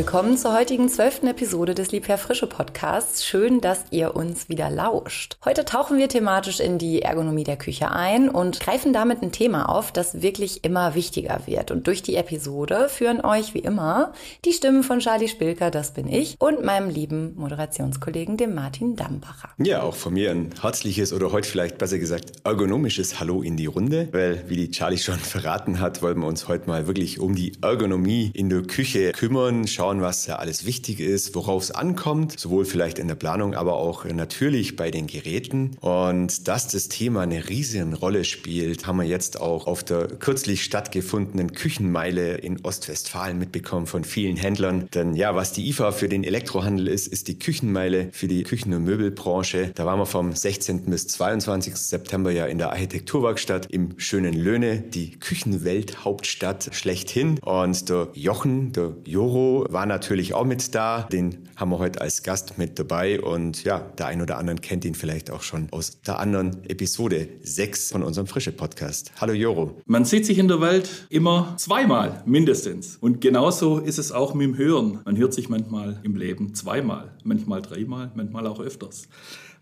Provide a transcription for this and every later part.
Willkommen zur heutigen zwölften Episode des Liebherr Frische Podcasts. Schön, dass ihr uns wieder lauscht. Heute tauchen wir thematisch in die Ergonomie der Küche ein und greifen damit ein Thema auf, das wirklich immer wichtiger wird. Und durch die Episode führen euch wie immer die Stimmen von Charlie Spilker, das bin ich, und meinem lieben Moderationskollegen, dem Martin Dambacher. Ja, auch von mir ein herzliches oder heute vielleicht besser gesagt ergonomisches Hallo in die Runde, weil wie die Charlie schon verraten hat, wollen wir uns heute mal wirklich um die Ergonomie in der Küche kümmern schauen, was da alles wichtig ist, worauf es ankommt, sowohl vielleicht in der Planung, aber auch natürlich bei den Geräten. Und dass das Thema eine riesige Rolle spielt, haben wir jetzt auch auf der kürzlich stattgefundenen Küchenmeile in Ostwestfalen mitbekommen von vielen Händlern. Denn ja, was die IFA für den Elektrohandel ist, ist die Küchenmeile für die Küchen- und Möbelbranche. Da waren wir vom 16. bis 22. September ja in der Architekturwerkstatt im schönen Löhne, die Küchenwelthauptstadt schlechthin. Und der Jochen, der Joro, war natürlich auch mit da. Den haben wir heute als Gast mit dabei und ja, der ein oder andere kennt ihn vielleicht auch schon aus der anderen Episode 6 von unserem Frische Podcast. Hallo Joro. Man sieht sich in der Welt immer zweimal mindestens. Und genauso ist es auch mit dem Hören. Man hört sich manchmal im Leben zweimal, manchmal dreimal, manchmal auch öfters.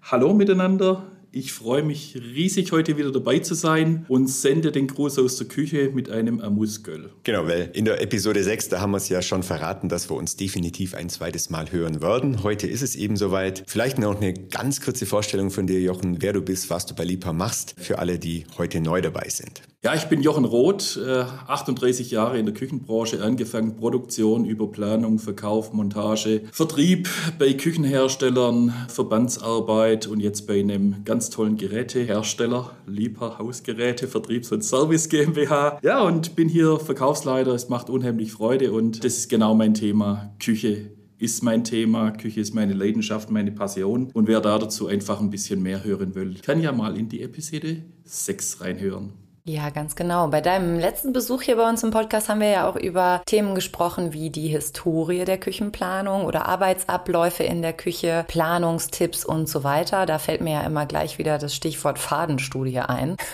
Hallo miteinander. Ich freue mich riesig, heute wieder dabei zu sein und sende den Gruß aus der Küche mit einem Amusgöl. Genau, weil in der Episode 6, da haben wir es ja schon verraten, dass wir uns definitiv ein zweites Mal hören werden. Heute ist es eben soweit. Vielleicht noch eine ganz kurze Vorstellung von dir, Jochen, wer du bist, was du bei Lipa machst, für alle, die heute neu dabei sind. Ja, ich bin Jochen Roth, 38 äh, Jahre in der Küchenbranche, angefangen Produktion über Planung, Verkauf, Montage, Vertrieb bei Küchenherstellern, Verbandsarbeit und jetzt bei einem ganz tollen Gerätehersteller, Liebherr Hausgeräte, Vertriebs- und Service GmbH. Ja, und bin hier Verkaufsleiter. Es macht unheimlich Freude und das ist genau mein Thema. Küche ist mein Thema, Küche ist meine Leidenschaft, meine Passion. Und wer da dazu einfach ein bisschen mehr hören will, kann ja mal in die Episode 6 reinhören. Ja, ganz genau. Bei deinem letzten Besuch hier bei uns im Podcast haben wir ja auch über Themen gesprochen wie die Historie der Küchenplanung oder Arbeitsabläufe in der Küche, Planungstipps und so weiter. Da fällt mir ja immer gleich wieder das Stichwort Fadenstudie ein.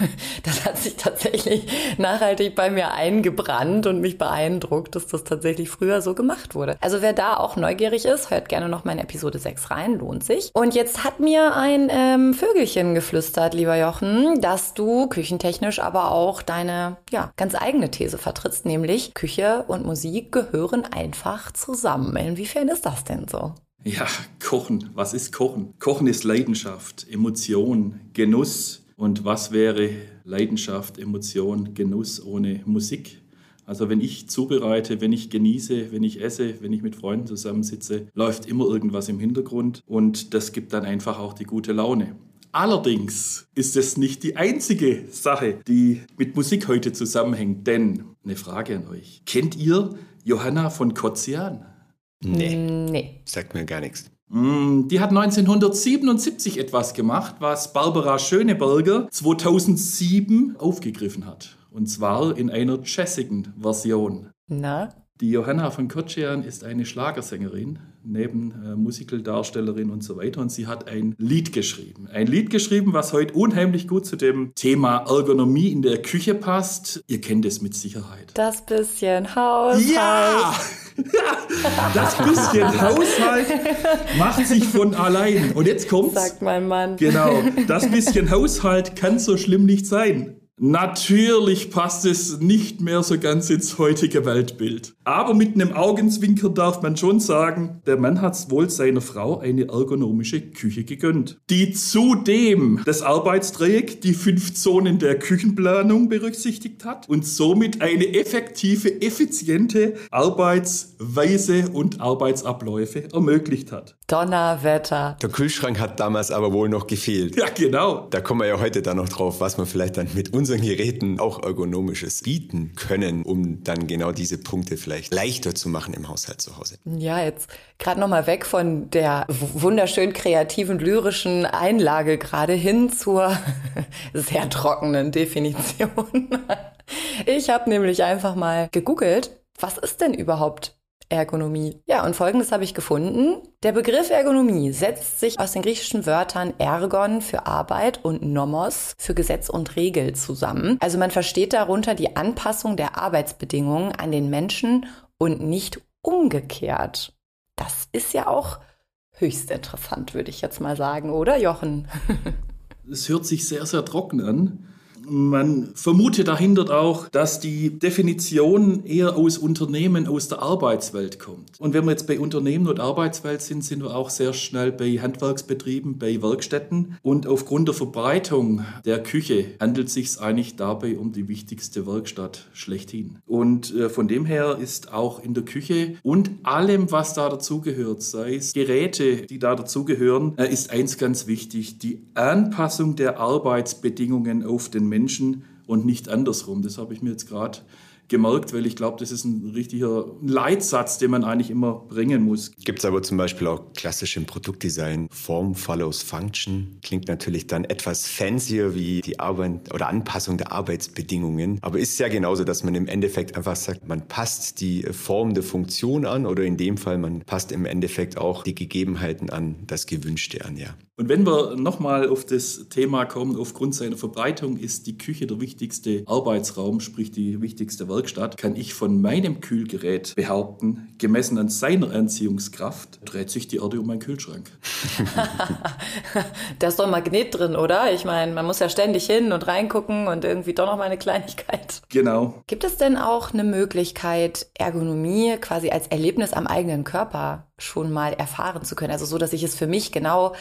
Das hat sich tatsächlich nachhaltig bei mir eingebrannt und mich beeindruckt, dass das tatsächlich früher so gemacht wurde. Also wer da auch neugierig ist, hört gerne noch mal in Episode 6 rein, lohnt sich. Und jetzt hat mir ein ähm, Vögelchen geflüstert, lieber Jochen, dass du küchentechnisch aber auch deine ja, ganz eigene These vertrittst, nämlich Küche und Musik gehören einfach zusammen. Inwiefern ist das denn so? Ja, Kochen. Was ist Kochen? Kochen ist Leidenschaft, Emotion, Genuss. Und was wäre Leidenschaft, Emotion, Genuss ohne Musik? Also wenn ich zubereite, wenn ich genieße, wenn ich esse, wenn ich mit Freunden zusammensitze, läuft immer irgendwas im Hintergrund und das gibt dann einfach auch die gute Laune. Allerdings ist es nicht die einzige Sache, die mit Musik heute zusammenhängt. Denn, eine Frage an euch. Kennt ihr Johanna von Kotzian? Nee. Nee. Sagt mir gar nichts. Mm, die hat 1977 etwas gemacht, was Barbara Schöneberger 2007 aufgegriffen hat. Und zwar in einer jazzigen Version. Na? Die Johanna von Kotzian ist eine Schlagersängerin, neben äh, Musicaldarstellerin und so weiter. Und sie hat ein Lied geschrieben. Ein Lied geschrieben, was heute unheimlich gut zu dem Thema Ergonomie in der Küche passt. Ihr kennt es mit Sicherheit. Das bisschen Haushalt. Ja! das bisschen Haushalt macht sich von allein. Und jetzt kommt's. Sagt mein Mann. Genau. Das bisschen Haushalt kann so schlimm nicht sein. Natürlich passt es nicht mehr so ganz ins heutige Weltbild. Aber mit einem Augenzwinker darf man schon sagen, der Mann hat wohl seiner Frau eine ergonomische Küche gegönnt, die zudem das Arbeitsdreieck, die fünf Zonen der Küchenplanung berücksichtigt hat und somit eine effektive, effiziente Arbeitsweise und Arbeitsabläufe ermöglicht hat. Donnerwetter. Der Kühlschrank hat damals aber wohl noch gefehlt. Ja, genau. Da kommen wir ja heute dann noch drauf, was man vielleicht dann mit unseren Geräten auch ergonomisches bieten können, um dann genau diese Punkte vielleicht leichter zu machen im Haushalt zu Hause. Ja, jetzt gerade noch mal weg von der wunderschön kreativen lyrischen Einlage gerade hin zur sehr trockenen Definition. Ich habe nämlich einfach mal gegoogelt, was ist denn überhaupt Ergonomie. Ja, und folgendes habe ich gefunden. Der Begriff Ergonomie setzt sich aus den griechischen Wörtern Ergon für Arbeit und Nomos für Gesetz und Regel zusammen. Also man versteht darunter die Anpassung der Arbeitsbedingungen an den Menschen und nicht umgekehrt. Das ist ja auch höchst interessant, würde ich jetzt mal sagen, oder Jochen? Es hört sich sehr, sehr trocken an. Man vermutet dahinter auch, dass die Definition eher aus Unternehmen, aus der Arbeitswelt kommt. Und wenn wir jetzt bei Unternehmen und Arbeitswelt sind, sind wir auch sehr schnell bei Handwerksbetrieben, bei Werkstätten. Und aufgrund der Verbreitung der Küche handelt es sich eigentlich dabei um die wichtigste Werkstatt schlechthin. Und äh, von dem her ist auch in der Küche und allem, was da dazugehört, sei es Geräte, die da dazugehören, äh, ist eins ganz wichtig, die Anpassung der Arbeitsbedingungen auf den Menschen und nicht andersrum. Das habe ich mir jetzt gerade gemerkt, weil ich glaube, das ist ein richtiger Leitsatz, den man eigentlich immer bringen muss. Gibt es aber zum Beispiel auch klassisch im Produktdesign Form follows Function. Klingt natürlich dann etwas fancier wie die Arbeit oder Anpassung der Arbeitsbedingungen. Aber ist ja genauso, dass man im Endeffekt einfach sagt, man passt die Form der Funktion an oder in dem Fall, man passt im Endeffekt auch die Gegebenheiten an, das Gewünschte an, ja. Und wenn wir nochmal auf das Thema kommen, aufgrund seiner Verbreitung ist die Küche der wichtigste Arbeitsraum, sprich die wichtigste Werkstatt, kann ich von meinem Kühlgerät behaupten, gemessen an seiner Anziehungskraft, dreht sich die Erde um meinen Kühlschrank. da ist doch ein Magnet drin, oder? Ich meine, man muss ja ständig hin und reingucken und irgendwie doch noch mal eine Kleinigkeit. Genau. Gibt es denn auch eine Möglichkeit, Ergonomie quasi als Erlebnis am eigenen Körper schon mal erfahren zu können? Also so, dass ich es für mich genau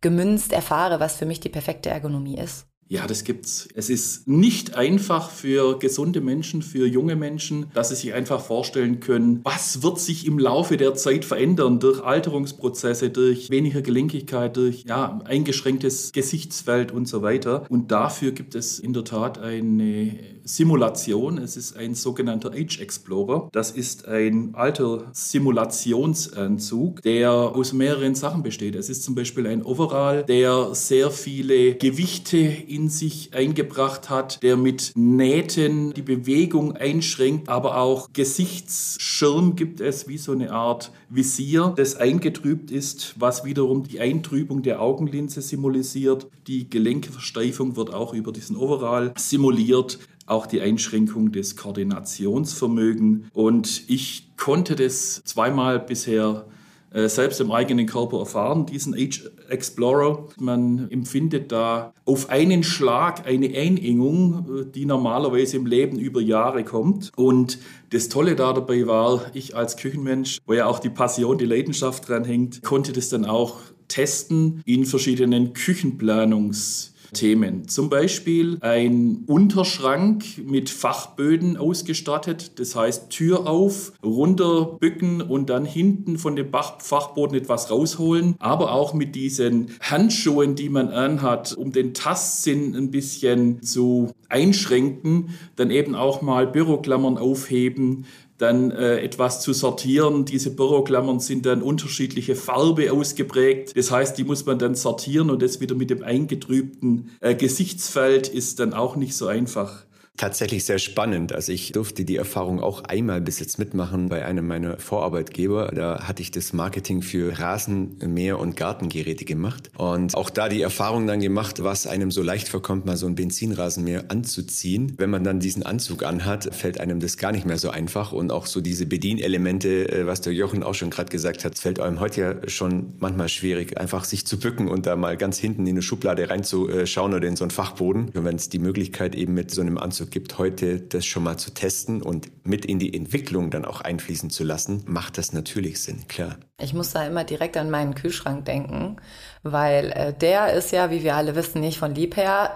gemünzt erfahre, was für mich die perfekte Ergonomie ist? Ja, das gibt's. Es ist nicht einfach für gesunde Menschen, für junge Menschen, dass sie sich einfach vorstellen können, was wird sich im Laufe der Zeit verändern durch Alterungsprozesse, durch weniger Gelenkigkeit, durch ja, eingeschränktes Gesichtsfeld und so weiter. Und dafür gibt es in der Tat eine Simulation. Es ist ein sogenannter Age Explorer. Das ist ein alter Simulationsanzug, der aus mehreren Sachen besteht. Es ist zum Beispiel ein Overall, der sehr viele Gewichte in in sich eingebracht hat, der mit Nähten die Bewegung einschränkt, aber auch Gesichtsschirm gibt es, wie so eine Art Visier, das eingetrübt ist, was wiederum die Eintrübung der Augenlinse symbolisiert. Die Gelenkeversteifung wird auch über diesen Overall simuliert auch die Einschränkung des Koordinationsvermögens. Und ich konnte das zweimal bisher selbst im eigenen Körper erfahren, diesen Age Explorer. Man empfindet da auf einen Schlag eine Einengung, äh, die normalerweise im Leben über Jahre kommt. Und das Tolle da dabei war, ich als Küchenmensch, wo ja auch die Passion, die Leidenschaft dran hängt, konnte das dann auch testen in verschiedenen Küchenplanungs- Themen. Zum Beispiel ein Unterschrank mit Fachböden ausgestattet. Das heißt Tür auf, runterbücken und dann hinten von dem Fachboden etwas rausholen. Aber auch mit diesen Handschuhen, die man anhat, um den Tastsinn ein bisschen zu einschränken. Dann eben auch mal Büroklammern aufheben, dann äh, etwas zu sortieren. Diese Büroklammern sind dann unterschiedliche Farbe ausgeprägt. Das heißt, die muss man dann sortieren und das wieder mit dem eingetrübten äh, Gesichtsfeld ist dann auch nicht so einfach tatsächlich sehr spannend. Also ich durfte die Erfahrung auch einmal bis jetzt mitmachen bei einem meiner Vorarbeitgeber. Da hatte ich das Marketing für Rasenmäher und Gartengeräte gemacht. Und auch da die Erfahrung dann gemacht, was einem so leicht vorkommt, mal so ein Benzinrasenmäher anzuziehen. Wenn man dann diesen Anzug anhat, fällt einem das gar nicht mehr so einfach. Und auch so diese Bedienelemente, äh, was der Jochen auch schon gerade gesagt hat, fällt einem heute ja schon manchmal schwierig, einfach sich zu bücken und da mal ganz hinten in eine Schublade reinzuschauen oder in so einen Fachboden. Und wenn es die Möglichkeit eben mit so einem Anzug gibt, heute das schon mal zu testen und mit in die Entwicklung dann auch einfließen zu lassen, macht das natürlich Sinn, klar. Ich muss da immer direkt an meinen Kühlschrank denken, weil äh, der ist ja, wie wir alle wissen, nicht von lieb her.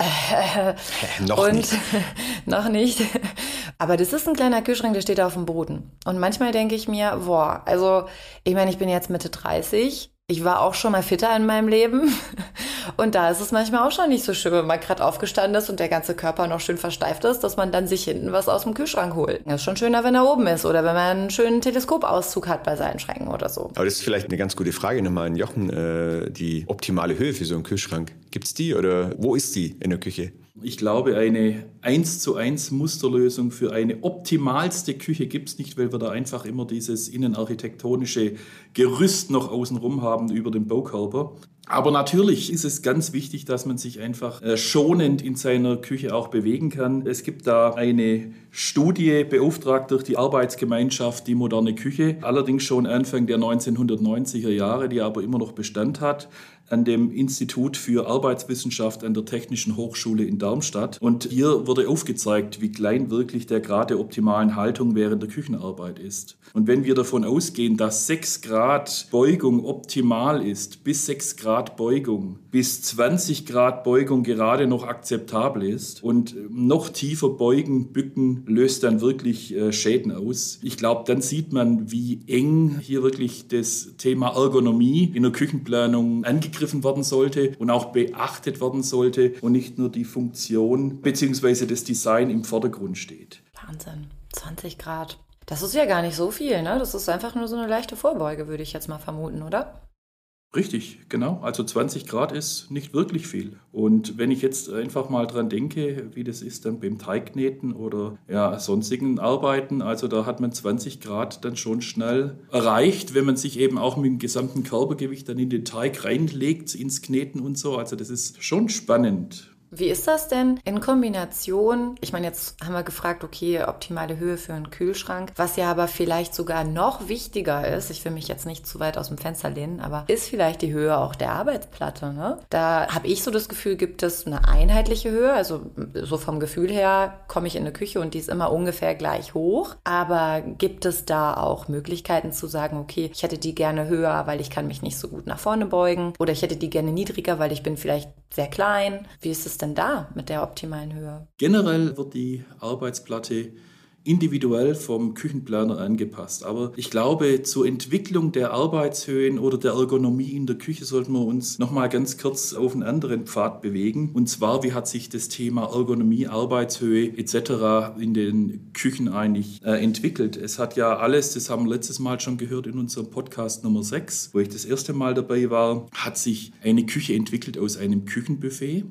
noch und, nicht. noch nicht. Aber das ist ein kleiner Kühlschrank, der steht auf dem Boden. Und manchmal denke ich mir, boah, also ich meine, ich bin jetzt Mitte 30 ich war auch schon mal fitter in meinem Leben. Und da ist es manchmal auch schon nicht so schön, wenn man gerade aufgestanden ist und der ganze Körper noch schön versteift ist, dass man dann sich hinten was aus dem Kühlschrank holt. Das ist schon schöner, wenn er oben ist oder wenn man einen schönen Teleskopauszug hat bei seinen Schränken oder so. Aber das ist vielleicht eine ganz gute Frage nochmal an Jochen. Äh, die optimale Höhe für so einen Kühlschrank. Gibt es die oder wo ist die in der Küche? Ich glaube, eine 1 zu 1 Musterlösung für eine optimalste Küche gibt es nicht, weil wir da einfach immer dieses innenarchitektonische Gerüst noch außenrum haben über den Baukörper. Aber natürlich ist es ganz wichtig, dass man sich einfach äh, schonend in seiner Küche auch bewegen kann. Es gibt da eine Studie beauftragt durch die Arbeitsgemeinschaft Die moderne Küche, allerdings schon Anfang der 1990er Jahre, die aber immer noch Bestand hat an dem Institut für Arbeitswissenschaft an der Technischen Hochschule in Darmstadt. Und hier wurde aufgezeigt, wie klein wirklich der Grad der optimalen Haltung während der Küchenarbeit ist. Und wenn wir davon ausgehen, dass 6 Grad Beugung optimal ist, bis 6 Grad Beugung, bis 20 Grad Beugung gerade noch akzeptabel ist und noch tiefer beugen, bücken, löst dann wirklich äh, Schäden aus. Ich glaube, dann sieht man, wie eng hier wirklich das Thema Ergonomie in der Küchenplanung angegriffen aufgegriffen werden sollte und auch beachtet werden sollte und nicht nur die Funktion bzw. das Design im Vordergrund steht. Wahnsinn, 20 Grad. Das ist ja gar nicht so viel, ne? Das ist einfach nur so eine leichte Vorbeuge, würde ich jetzt mal vermuten, oder? Richtig, genau. Also 20 Grad ist nicht wirklich viel. Und wenn ich jetzt einfach mal dran denke, wie das ist dann beim Teigkneten oder ja, sonstigen Arbeiten, also da hat man 20 Grad dann schon schnell erreicht, wenn man sich eben auch mit dem gesamten Körpergewicht dann in den Teig reinlegt, ins Kneten und so. Also das ist schon spannend. Wie ist das denn in Kombination? Ich meine, jetzt haben wir gefragt, okay, optimale Höhe für einen Kühlschrank. Was ja aber vielleicht sogar noch wichtiger ist, ich will mich jetzt nicht zu weit aus dem Fenster lehnen, aber ist vielleicht die Höhe auch der Arbeitsplatte. Ne? Da habe ich so das Gefühl, gibt es eine einheitliche Höhe. Also so vom Gefühl her komme ich in eine Küche und die ist immer ungefähr gleich hoch. Aber gibt es da auch Möglichkeiten zu sagen, okay, ich hätte die gerne höher, weil ich kann mich nicht so gut nach vorne beugen. Oder ich hätte die gerne niedriger, weil ich bin vielleicht sehr klein. Wie ist es denn da mit der optimalen Höhe? Generell wird die Arbeitsplatte individuell vom Küchenplaner angepasst. Aber ich glaube, zur Entwicklung der Arbeitshöhen oder der Ergonomie in der Küche sollten wir uns noch mal ganz kurz auf einen anderen Pfad bewegen. Und zwar, wie hat sich das Thema Ergonomie, Arbeitshöhe etc. in den Küchen eigentlich äh, entwickelt? Es hat ja alles, das haben wir letztes Mal schon gehört in unserem Podcast Nummer 6, wo ich das erste Mal dabei war, hat sich eine Küche entwickelt aus einem Küchenbuffet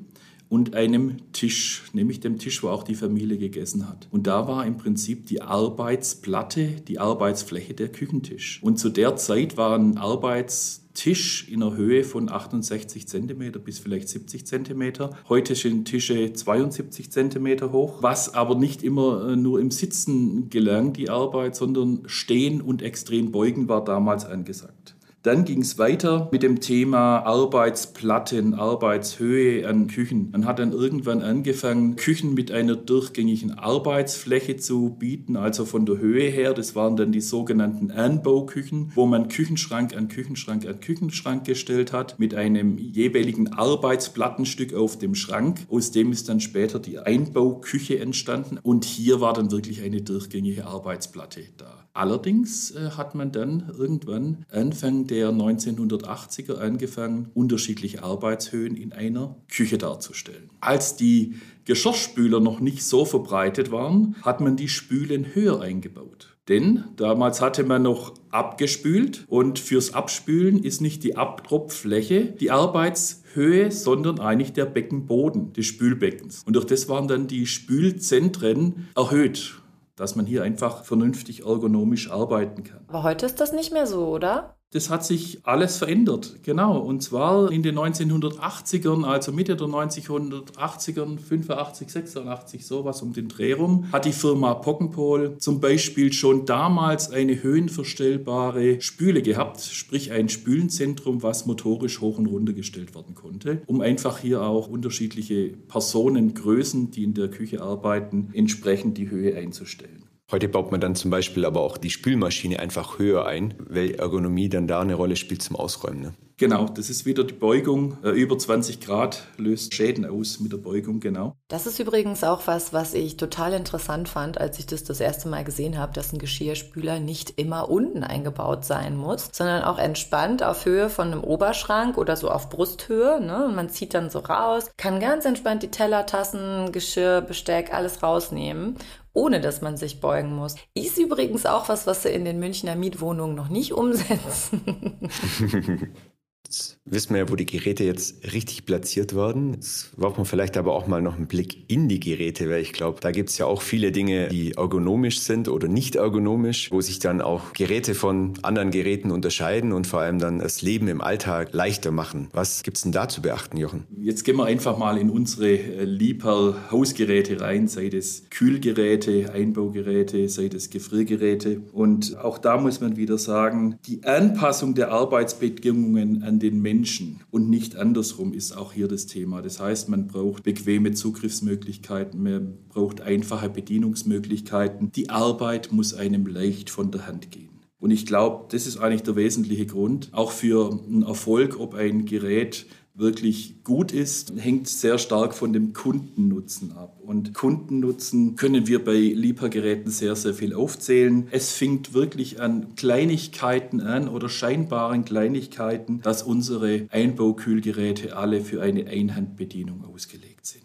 und einem Tisch, nämlich dem Tisch, wo auch die Familie gegessen hat. Und da war im Prinzip die Arbeitsplatte, die Arbeitsfläche der Küchentisch. Und zu der Zeit war ein Arbeitstisch in einer Höhe von 68 cm bis vielleicht 70 cm. Heute sind Tische 72 cm hoch, was aber nicht immer äh, nur im Sitzen gelernt, die Arbeit, sondern Stehen und extrem Beugen war damals angesagt. Dann ging es weiter mit dem Thema Arbeitsplatten, Arbeitshöhe an Küchen. Man hat dann irgendwann angefangen, Küchen mit einer durchgängigen Arbeitsfläche zu bieten, also von der Höhe her. Das waren dann die sogenannten Anbauküchen, wo man Küchenschrank an Küchenschrank an Küchenschrank gestellt hat, mit einem jeweiligen Arbeitsplattenstück auf dem Schrank. Aus dem ist dann später die Einbauküche entstanden und hier war dann wirklich eine durchgängige Arbeitsplatte da. Allerdings äh, hat man dann irgendwann Anfang der 1980er angefangen, unterschiedliche Arbeitshöhen in einer Küche darzustellen. Als die Geschirrspüler noch nicht so verbreitet waren, hat man die Spülen höher eingebaut. Denn damals hatte man noch abgespült und fürs Abspülen ist nicht die Abtropffläche die Arbeitshöhe, sondern eigentlich der Beckenboden des Spülbeckens. Und durch das waren dann die Spülzentren erhöht dass man hier einfach vernünftig ergonomisch arbeiten kann. Aber heute ist das nicht mehr so, oder? Das hat sich alles verändert, genau. Und zwar in den 1980ern, also Mitte der 1980ern, 85, 86, sowas um den Dreh rum, hat die Firma Pockenpol zum Beispiel schon damals eine höhenverstellbare Spüle gehabt, sprich ein Spülenzentrum, was motorisch hoch und runter gestellt werden konnte, um einfach hier auch unterschiedliche Personengrößen, die in der Küche arbeiten, entsprechend die Höhe einzustellen. Heute baut man dann zum Beispiel aber auch die Spülmaschine einfach höher ein, weil Ergonomie dann da eine Rolle spielt zum Ausräumen. Ne? Genau, das ist wieder die Beugung. Äh, über 20 Grad löst Schäden aus mit der Beugung, genau. Das ist übrigens auch was, was ich total interessant fand, als ich das das erste Mal gesehen habe, dass ein Geschirrspüler nicht immer unten eingebaut sein muss, sondern auch entspannt auf Höhe von einem Oberschrank oder so auf Brusthöhe. Ne? Und man zieht dann so raus, kann ganz entspannt die Teller, Tassen, Geschirr, Besteck, alles rausnehmen ohne dass man sich beugen muss. Ist übrigens auch was, was sie in den Münchner Mietwohnungen noch nicht umsetzen. Wissen wir ja, wo die Geräte jetzt richtig platziert werden. Jetzt werfen wir vielleicht aber auch mal noch einen Blick in die Geräte, weil ich glaube, da gibt es ja auch viele Dinge, die ergonomisch sind oder nicht ergonomisch, wo sich dann auch Geräte von anderen Geräten unterscheiden und vor allem dann das Leben im Alltag leichter machen. Was gibt es denn da zu beachten, Jochen? Jetzt gehen wir einfach mal in unsere äh, Liebherr Hausgeräte rein, sei es Kühlgeräte, Einbaugeräte, sei es Gefriergeräte. Und auch da muss man wieder sagen, die Anpassung der Arbeitsbedingungen an den Menschen und nicht andersrum ist auch hier das Thema. Das heißt, man braucht bequeme Zugriffsmöglichkeiten, man braucht einfache Bedienungsmöglichkeiten. Die Arbeit muss einem leicht von der Hand gehen. Und ich glaube, das ist eigentlich der wesentliche Grund, auch für einen Erfolg, ob ein Gerät wirklich gut ist, hängt sehr stark von dem Kundennutzen ab. Und Kundennutzen können wir bei Liebherrgeräten sehr, sehr viel aufzählen. Es fängt wirklich an Kleinigkeiten an oder scheinbaren Kleinigkeiten, dass unsere Einbaukühlgeräte alle für eine Einhandbedienung ausgelegt sind.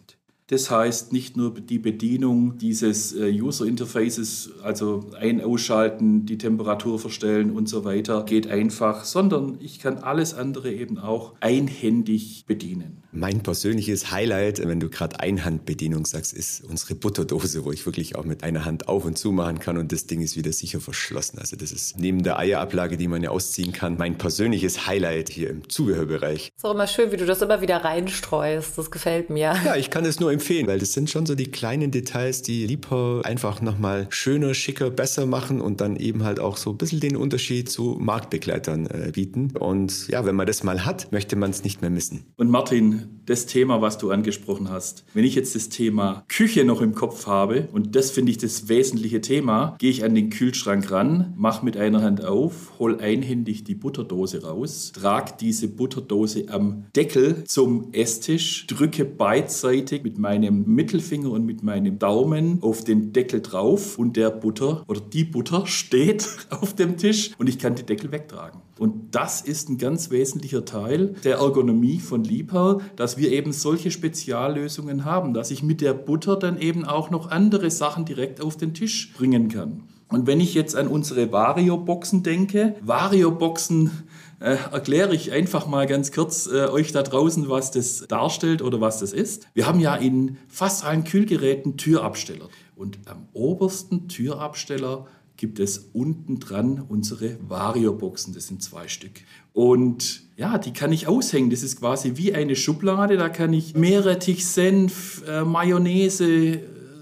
Das heißt nicht nur die Bedienung dieses äh, User Interfaces, also ein Ausschalten, die Temperatur verstellen und so weiter, geht einfach, sondern ich kann alles andere eben auch einhändig bedienen. Mein persönliches Highlight, wenn du gerade Einhandbedienung sagst, ist unsere Butterdose, wo ich wirklich auch mit einer Hand auf und zu machen kann und das Ding ist wieder sicher verschlossen. Also das ist neben der Eierablage, die man ja ausziehen kann, mein persönliches Highlight hier im Zubehörbereich. Ist auch immer schön, wie du das immer wieder reinstreust. Das gefällt mir. Ja, ich kann es nur empfehlen, weil das sind schon so die kleinen Details, die Liebherr einfach nochmal schöner, schicker, besser machen und dann eben halt auch so ein bisschen den Unterschied zu Marktbegleitern äh, bieten. Und ja, wenn man das mal hat, möchte man es nicht mehr missen. Und Martin, das Thema, was du angesprochen hast. Wenn ich jetzt das Thema Küche noch im Kopf habe, und das finde ich das wesentliche Thema, gehe ich an den Kühlschrank ran, mache mit einer Hand auf, hol einhändig die Butterdose raus, trage diese Butterdose am Deckel zum Esstisch, drücke beidseitig mit meinem Mittelfinger und mit meinem Daumen auf den Deckel drauf und der Butter oder die Butter steht auf dem Tisch und ich kann die Deckel wegtragen. Und das ist ein ganz wesentlicher Teil der Ergonomie von Liebherr, dass wir eben solche Speziallösungen haben, dass ich mit der Butter dann eben auch noch andere Sachen direkt auf den Tisch bringen kann. Und wenn ich jetzt an unsere Vario-Boxen denke, Vario-Boxen äh, erkläre ich einfach mal ganz kurz äh, euch da draußen, was das darstellt oder was das ist. Wir haben ja in fast allen Kühlgeräten Türabsteller. Und am obersten Türabsteller gibt es unten dran unsere Vario-Boxen. Das sind zwei Stück. Und ja, die kann ich aushängen. Das ist quasi wie eine Schublade. Da kann ich Meerrettich, Senf, äh, Mayonnaise,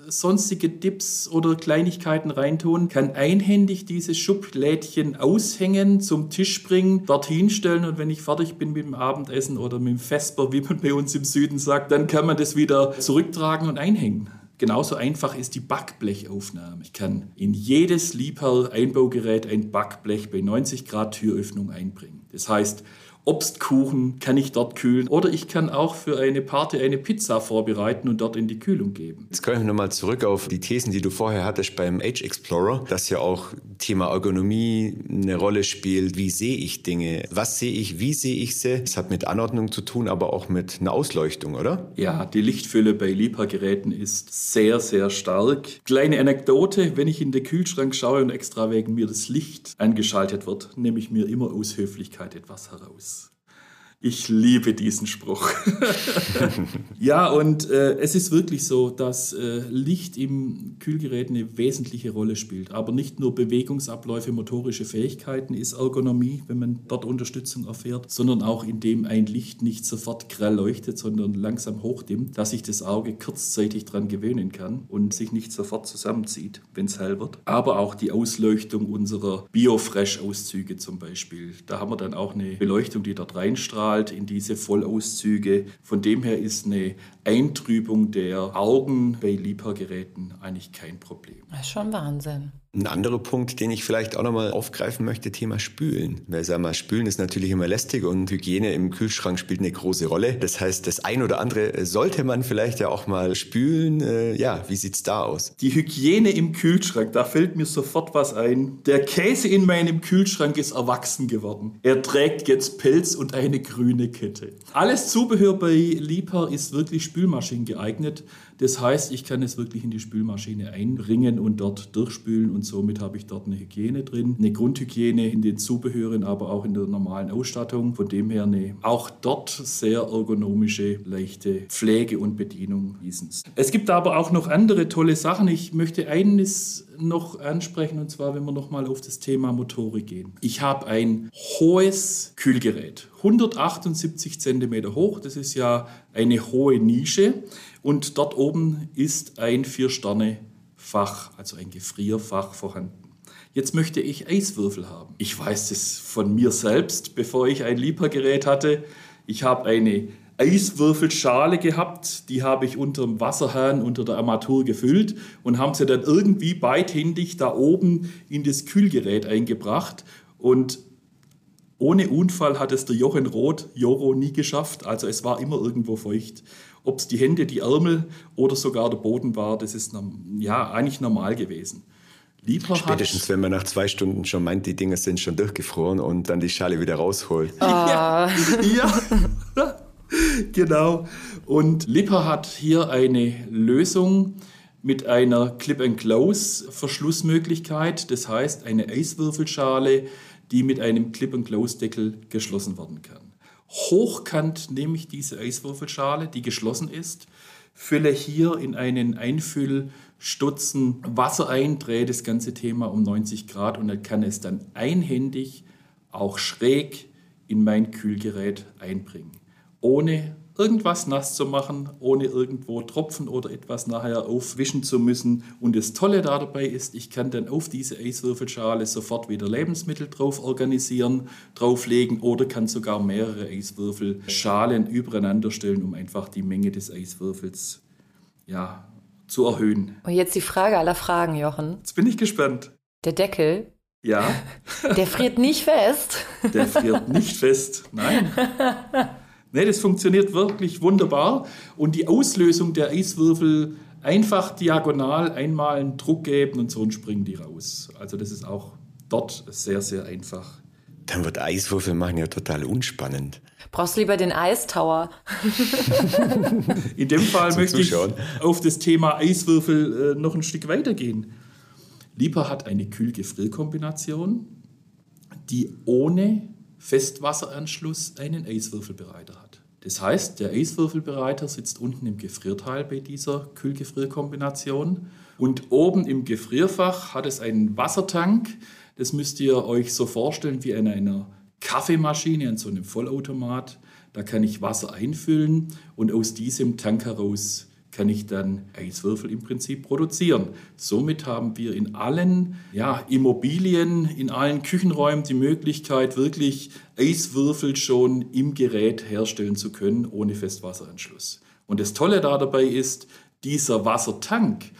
sonstige Dips oder Kleinigkeiten reintun, kann einhändig diese Schublädchen aushängen, zum Tisch bringen, dorthin stellen und wenn ich fertig bin mit dem Abendessen oder mit dem Vesper, wie man bei uns im Süden sagt, dann kann man das wieder zurücktragen und einhängen. Genauso einfach ist die Backblechaufnahme. Ich kann in jedes Liebherr-Einbaugerät ein Backblech bei 90 Grad Türöffnung einbringen. Das heißt, Obstkuchen kann ich dort kühlen oder ich kann auch für eine Party eine Pizza vorbereiten und dort in die Kühlung geben. Jetzt komme ich nochmal zurück auf die Thesen, die du vorher hattest beim Age Explorer, dass ja auch Thema Ergonomie eine Rolle spielt. Wie sehe ich Dinge? Was sehe ich? Wie sehe ich sie? Das hat mit Anordnung zu tun, aber auch mit einer Ausleuchtung, oder? Ja, die Lichtfülle bei Liebherr-Geräten ist sehr, sehr stark. Kleine Anekdote, wenn ich in den Kühlschrank schaue und extra wegen mir das Licht angeschaltet wird, nehme ich mir immer aus Höflichkeit etwas heraus. Ich liebe diesen Spruch. ja, und äh, es ist wirklich so, dass äh, Licht im Kühlgerät eine wesentliche Rolle spielt. Aber nicht nur Bewegungsabläufe, motorische Fähigkeiten ist Ergonomie, wenn man dort Unterstützung erfährt, sondern auch indem ein Licht nicht sofort grell leuchtet, sondern langsam hochdimmt, dass sich das Auge kurzzeitig daran gewöhnen kann und sich nicht sofort zusammenzieht, wenn es hell wird. Aber auch die Ausleuchtung unserer Biofresh-Auszüge zum Beispiel. Da haben wir dann auch eine Beleuchtung, die dort reinstrahlt einstrahlt in diese Vollauszüge. Von dem her ist eine Eintrübung der Augen bei Liebherrgeräten eigentlich kein Problem. Das ist schon Wahnsinn. Ein anderer Punkt, den ich vielleicht auch nochmal aufgreifen möchte, Thema Spülen. Weil sag mal, Spülen ist natürlich immer lästig und Hygiene im Kühlschrank spielt eine große Rolle. Das heißt, das ein oder andere sollte man vielleicht ja auch mal spülen. Äh, ja, wie sieht's da aus? Die Hygiene im Kühlschrank, da fällt mir sofort was ein. Der Käse in meinem Kühlschrank ist erwachsen geworden. Er trägt jetzt Pelz und eine grüne Kette. Alles Zubehör bei Liebherr ist wirklich Spülmaschinen geeignet. Das heißt, ich kann es wirklich in die Spülmaschine einbringen und dort durchspülen und somit habe ich dort eine Hygiene drin, eine Grundhygiene in den Zubehören, aber auch in der normalen Ausstattung. Von dem her eine auch dort sehr ergonomische, leichte Pflege und Bedienung Wiesens. Es gibt aber auch noch andere tolle Sachen. Ich möchte eines noch ansprechen und zwar, wenn wir nochmal auf das Thema Motorik gehen. Ich habe ein hohes Kühlgerät, 178 cm hoch. Das ist ja eine hohe Nische und dort oben ist ein Vier-Sterne-Fach, also ein Gefrierfach vorhanden. Jetzt möchte ich Eiswürfel haben. Ich weiß es von mir selbst, bevor ich ein Liefergerät hatte. Ich habe eine Eiswürfelschale gehabt, die habe ich unter dem Wasserhahn, unter der Armatur gefüllt und haben sie dann irgendwie beidhändig da oben in das Kühlgerät eingebracht. Und ohne Unfall hat es der Jochen Roth, Joro, nie geschafft. Also es war immer irgendwo feucht. Ob es die Hände, die Ärmel oder sogar der Boden war, das ist ja eigentlich normal gewesen. Lieber Spätestens, wenn man nach zwei Stunden schon meint, die Dinge sind schon durchgefroren und dann die Schale wieder rausholt. Ah. Ja. ja. genau. Und Lipper hat hier eine Lösung mit einer Clip-and-Close-Verschlussmöglichkeit. Das heißt, eine Eiswürfelschale, die mit einem Clip-and-Close-Deckel geschlossen werden kann. Hochkant nehme ich diese Eiswürfelschale, die geschlossen ist, fülle hier in einen Einfüllstutzen Wasser ein, drehe das ganze Thema um 90 Grad und kann es dann einhändig, auch schräg in mein Kühlgerät einbringen ohne irgendwas nass zu machen, ohne irgendwo Tropfen oder etwas nachher aufwischen zu müssen. Und das Tolle dabei ist, ich kann dann auf diese Eiswürfelschale sofort wieder Lebensmittel drauf organisieren, drauflegen oder kann sogar mehrere Eiswürfelschalen übereinander stellen, um einfach die Menge des Eiswürfels ja, zu erhöhen. Und jetzt die Frage aller Fragen, Jochen. Jetzt bin ich gespannt. Der Deckel. Ja. Der friert nicht fest. Der friert nicht fest. Nein. Nee, das funktioniert wirklich wunderbar. Und die Auslösung der Eiswürfel einfach diagonal einmal einen Druck geben und so springen die raus. Also das ist auch dort sehr, sehr einfach. Dann wird Eiswürfel machen ja total unspannend. Brauchst du lieber den Eistower? In dem Fall möchte ich auf das Thema Eiswürfel äh, noch ein Stück weitergehen. Lieber hat eine Kühl-Gefrier-Kombination, die ohne Festwasseranschluss einen Eiswürfelbereiter hat. Das heißt, der Eiswürfelbereiter sitzt unten im Gefrierteil bei dieser Kühl-Gefrier-Kombination und oben im Gefrierfach hat es einen Wassertank. Das müsst ihr euch so vorstellen wie in einer Kaffeemaschine, an so einem Vollautomat. Da kann ich Wasser einfüllen und aus diesem Tank heraus kann ich dann Eiswürfel im Prinzip produzieren. Somit haben wir in allen ja, Immobilien, in allen Küchenräumen die Möglichkeit, wirklich Eiswürfel schon im Gerät herstellen zu können, ohne Festwasseranschluss. Und das Tolle da dabei ist, dieser Wassertank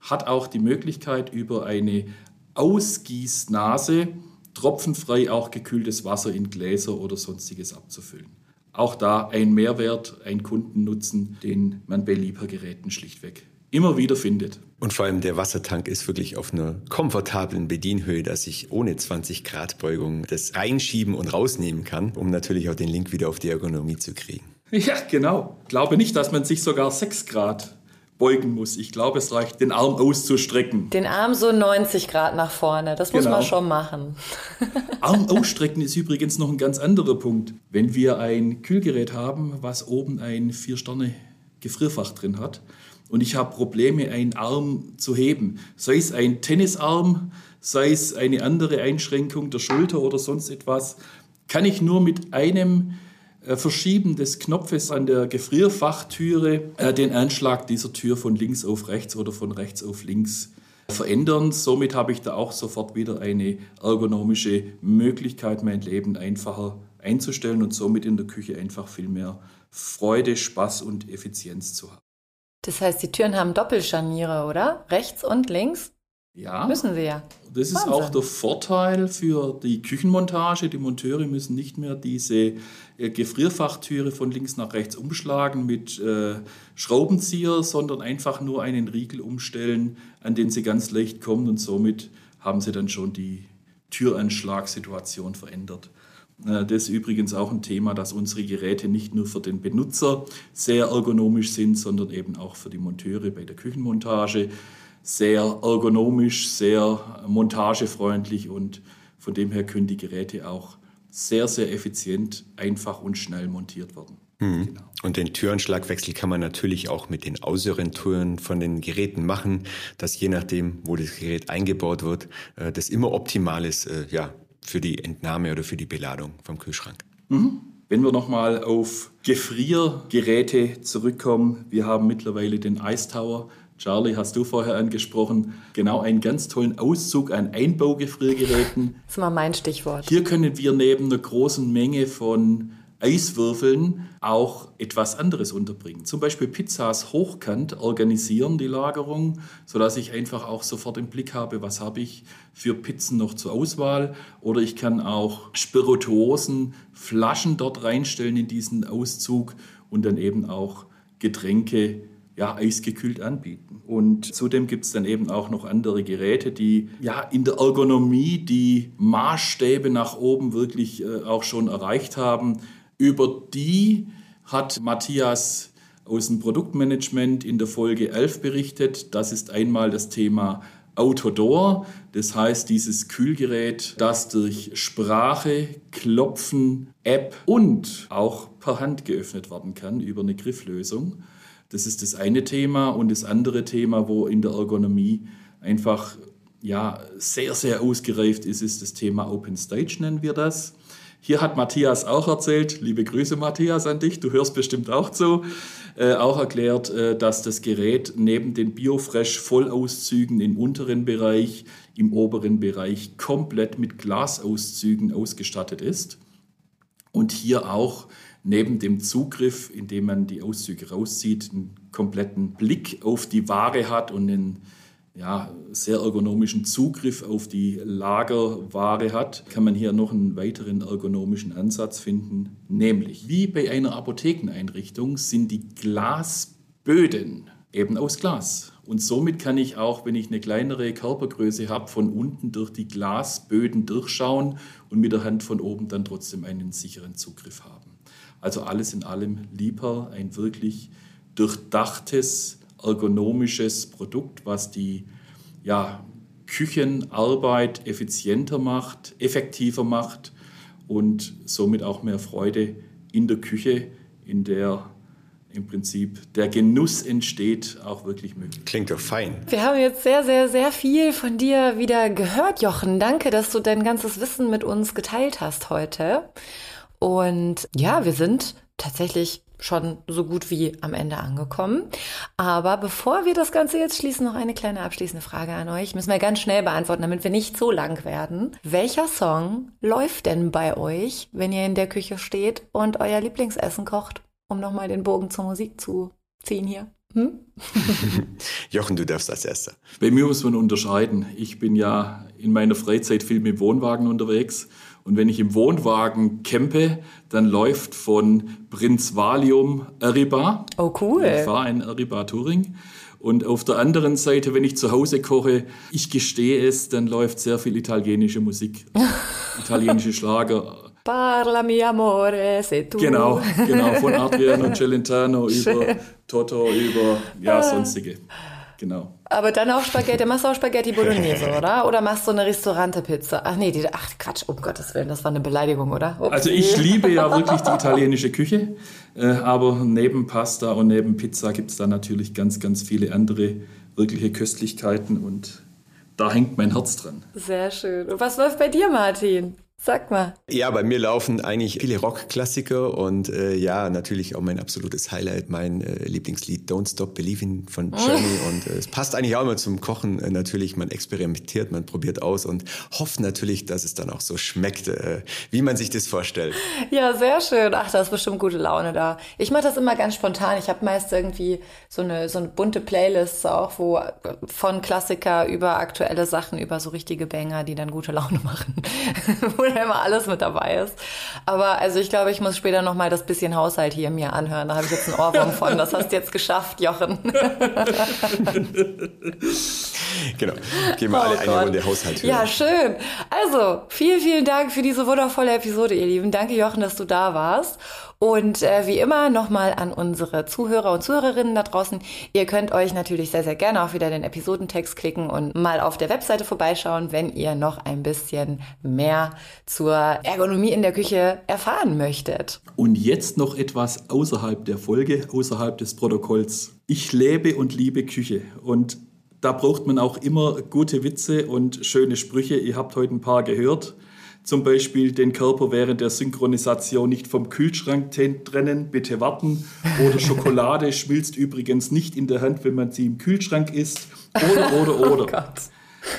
hat auch die Möglichkeit, über eine Ausgießnase tropfenfrei auch gekühltes Wasser in Gläser oder sonstiges abzufüllen auch da ein Mehrwert, ein Kundennutzen, den man bei Liefergeräten schlichtweg immer wieder findet. Und vor allem der Wassertank ist wirklich auf einer komfortablen Bedienhöhe, dass ich ohne 20 Grad Beugung das reinschieben und rausnehmen kann, um natürlich auch den Link wieder auf die Ergonomie zu kriegen. Ja, genau. Ich glaube nicht, dass man sich sogar 6 Grad beugen muss. Ich glaube, es reicht, den Arm auszustrecken. Den Arm so 90 Grad nach vorne, das muss genau. man schon machen. Arm ausstrecken ist übrigens noch ein ganz anderer Punkt. Wenn wir ein Kühlgerät haben, was oben ein 4-Sterne-Gefrierfach drin hat und ich habe Probleme, einen Arm zu heben, sei es ein Tennisarm, sei es eine andere Einschränkung der Schulter oder sonst etwas, kann ich nur mit einem Verschieben des Knopfes an der Gefrierfachtüre äh, den Anschlag dieser Tür von links auf rechts oder von rechts auf links verändern. Somit habe ich da auch sofort wieder eine ergonomische Möglichkeit, mein Leben einfacher einzustellen und somit in der Küche einfach viel mehr Freude, Spaß und Effizienz zu haben. Das heißt, die Türen haben Doppelscharniere, oder? Rechts und links? Ja. Müssen sie ja. Das ist Wahnsinn. auch der Vorteil für die Küchenmontage. Die Monteure müssen nicht mehr diese äh, Gefrierfachtüre von links nach rechts umschlagen mit äh, Schraubenzieher, sondern einfach nur einen Riegel umstellen, an den sie ganz leicht kommen und somit haben sie dann schon die Türanschlagssituation verändert. Äh, das ist übrigens auch ein Thema, dass unsere Geräte nicht nur für den Benutzer sehr ergonomisch sind, sondern eben auch für die Monteure bei der Küchenmontage. Sehr ergonomisch, sehr montagefreundlich und von dem her können die Geräte auch sehr, sehr effizient, einfach und schnell montiert werden. Mhm. Genau. Und den Türenschlagwechsel kann man natürlich auch mit den äußeren Türen von den Geräten machen, dass je nachdem, wo das Gerät eingebaut wird, äh, das immer optimal ist äh, ja, für die Entnahme oder für die Beladung vom Kühlschrank. Mhm. Wenn wir nochmal auf Gefriergeräte zurückkommen, wir haben mittlerweile den Ice Tower. Charlie, hast du vorher angesprochen, genau einen ganz tollen Auszug an Einbaugefriergeräten. Das ist mal mein Stichwort. Hier können wir neben einer großen Menge von Eiswürfeln auch etwas anderes unterbringen. Zum Beispiel Pizzas hochkant organisieren die Lagerung, sodass ich einfach auch sofort im Blick habe, was habe ich für Pizzen noch zur Auswahl. Oder ich kann auch Spirituosen, Flaschen dort reinstellen in diesen Auszug und dann eben auch Getränke ja, eisgekühlt anbieten. Und zudem gibt es dann eben auch noch andere Geräte, die ja in der Ergonomie die Maßstäbe nach oben wirklich äh, auch schon erreicht haben. Über die hat Matthias aus dem Produktmanagement in der Folge 11 berichtet. Das ist einmal das Thema Autodoor, das heißt dieses Kühlgerät, das durch Sprache, Klopfen, App und auch per Hand geöffnet werden kann über eine Grifflösung. Das ist das eine Thema und das andere Thema, wo in der Ergonomie einfach ja, sehr, sehr ausgereift ist, ist das Thema Open Stage, nennen wir das. Hier hat Matthias auch erzählt, liebe Grüße Matthias an dich, du hörst bestimmt auch zu, äh, auch erklärt, äh, dass das Gerät neben den Biofresh Vollauszügen im unteren Bereich, im oberen Bereich komplett mit Glasauszügen ausgestattet ist. Und hier auch neben dem Zugriff, indem man die Auszüge rauszieht, einen kompletten Blick auf die Ware hat und einen ja, sehr ergonomischen Zugriff auf die Lagerware hat, kann man hier noch einen weiteren ergonomischen Ansatz finden. Nämlich, wie bei einer Apothekeneinrichtung sind die Glasböden eben aus Glas. Und somit kann ich auch, wenn ich eine kleinere Körpergröße habe, von unten durch die Glasböden durchschauen und mit der Hand von oben dann trotzdem einen sicheren Zugriff haben. Also alles in allem lieber ein wirklich durchdachtes, ergonomisches Produkt, was die ja, Küchenarbeit effizienter macht, effektiver macht und somit auch mehr Freude in der Küche, in der im Prinzip der Genuss entsteht, auch wirklich möglich. Klingt doch fein. Wir haben jetzt sehr, sehr, sehr viel von dir wieder gehört, Jochen. Danke, dass du dein ganzes Wissen mit uns geteilt hast heute. Und ja, wir sind tatsächlich schon so gut wie am Ende angekommen. Aber bevor wir das Ganze jetzt schließen, noch eine kleine abschließende Frage an euch. Müssen wir ganz schnell beantworten, damit wir nicht so lang werden. Welcher Song läuft denn bei euch, wenn ihr in der Küche steht und euer Lieblingsessen kocht? Um nochmal den Bogen zur Musik zu ziehen hier. Hm? Jochen, du darfst als Erster. Bei mir muss man unterscheiden. Ich bin ja in meiner Freizeit viel mit Wohnwagen unterwegs und wenn ich im Wohnwagen campe, dann läuft von Prinz Valium Ariba. Oh, cool. Ich fahre ein Ariba Touring. Und auf der anderen Seite, wenn ich zu Hause koche, ich gestehe es, dann läuft sehr viel italienische Musik. italienische Schlager. Parla mi amore, se tu. Genau, genau, von Adriano Celentano über Toto, über ja, sonstige. Genau. Aber dann auch Spaghetti, machst du auch Spaghetti Bolognese, oder? Oder machst du eine Restaurante-Pizza? Ach nee, die, ach Quatsch, um Gottes Willen, das war eine Beleidigung, oder? Ups. Also ich liebe ja wirklich die italienische Küche, äh, aber neben Pasta und neben Pizza gibt es da natürlich ganz, ganz viele andere wirkliche Köstlichkeiten und da hängt mein Herz dran. Sehr schön. Und was läuft bei dir, Martin? Sag mal. Ja, bei mir laufen eigentlich viele Rockklassiker und äh, ja, natürlich auch mein absolutes Highlight, mein äh, Lieblingslied Don't Stop Believing von Journey. und äh, es passt eigentlich auch immer zum Kochen. Äh, natürlich, man experimentiert, man probiert aus und hofft natürlich, dass es dann auch so schmeckt, äh, wie man sich das vorstellt. Ja, sehr schön. Ach, da ist bestimmt gute Laune da. Ich mache das immer ganz spontan. Ich habe meist irgendwie so eine, so eine bunte Playlist auch, wo äh, von Klassiker über aktuelle Sachen, über so richtige Banger, die dann gute Laune machen. Wo immer alles mit dabei ist. Aber also ich glaube, ich muss später noch mal das bisschen Haushalt hier mir anhören. Da habe ich jetzt einen Ohrwurm von. Das hast du jetzt geschafft, Jochen. genau. Gehen wir oh alle Gott. eine Runde Haushalt hören. Ja, schön. Also, vielen, vielen Dank für diese wundervolle Episode, ihr Lieben. Danke, Jochen, dass du da warst. Und äh, wie immer nochmal an unsere Zuhörer und Zuhörerinnen da draußen. Ihr könnt euch natürlich sehr, sehr gerne auch wieder den Episodentext klicken und mal auf der Webseite vorbeischauen, wenn ihr noch ein bisschen mehr zur Ergonomie in der Küche erfahren möchtet. Und jetzt noch etwas außerhalb der Folge, außerhalb des Protokolls. Ich lebe und liebe Küche und da braucht man auch immer gute Witze und schöne Sprüche. Ihr habt heute ein paar gehört. Zum Beispiel den Körper während der Synchronisation nicht vom Kühlschrank trennen, bitte warten. Oder Schokolade schmilzt übrigens nicht in der Hand, wenn man sie im Kühlschrank isst. Oder, oder, oder. Oh Gott.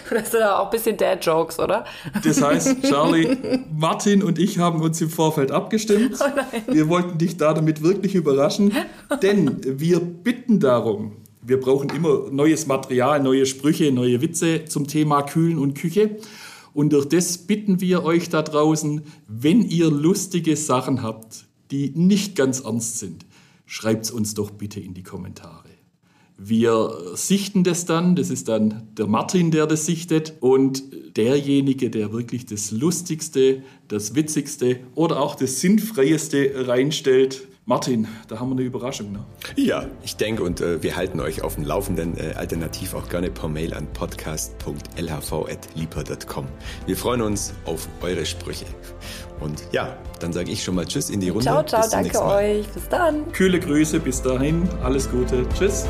Das sind auch ein bisschen Dad-Jokes, oder? Das heißt, Charlie, Martin und ich haben uns im Vorfeld abgestimmt. Oh wir wollten dich da damit wirklich überraschen, denn wir bitten darum, wir brauchen immer neues Material, neue Sprüche, neue Witze zum Thema Kühlen und Küche. Und durch das bitten wir euch da draußen, wenn ihr lustige Sachen habt, die nicht ganz ernst sind, schreibt es uns doch bitte in die Kommentare. Wir sichten das dann, das ist dann der Martin, der das sichtet und derjenige, der wirklich das Lustigste, das Witzigste oder auch das Sinnfreieste reinstellt, Martin, da haben wir eine Überraschung. Ne? Ja, ich denke und äh, wir halten euch auf dem Laufenden. Äh, alternativ auch gerne per Mail an podcast.lhv.lipa.com. Wir freuen uns auf eure Sprüche. Und ja, dann sage ich schon mal Tschüss in die Runde. Ciao, ciao, danke euch. Bis dann. Kühle Grüße, bis dahin. Alles Gute. Tschüss.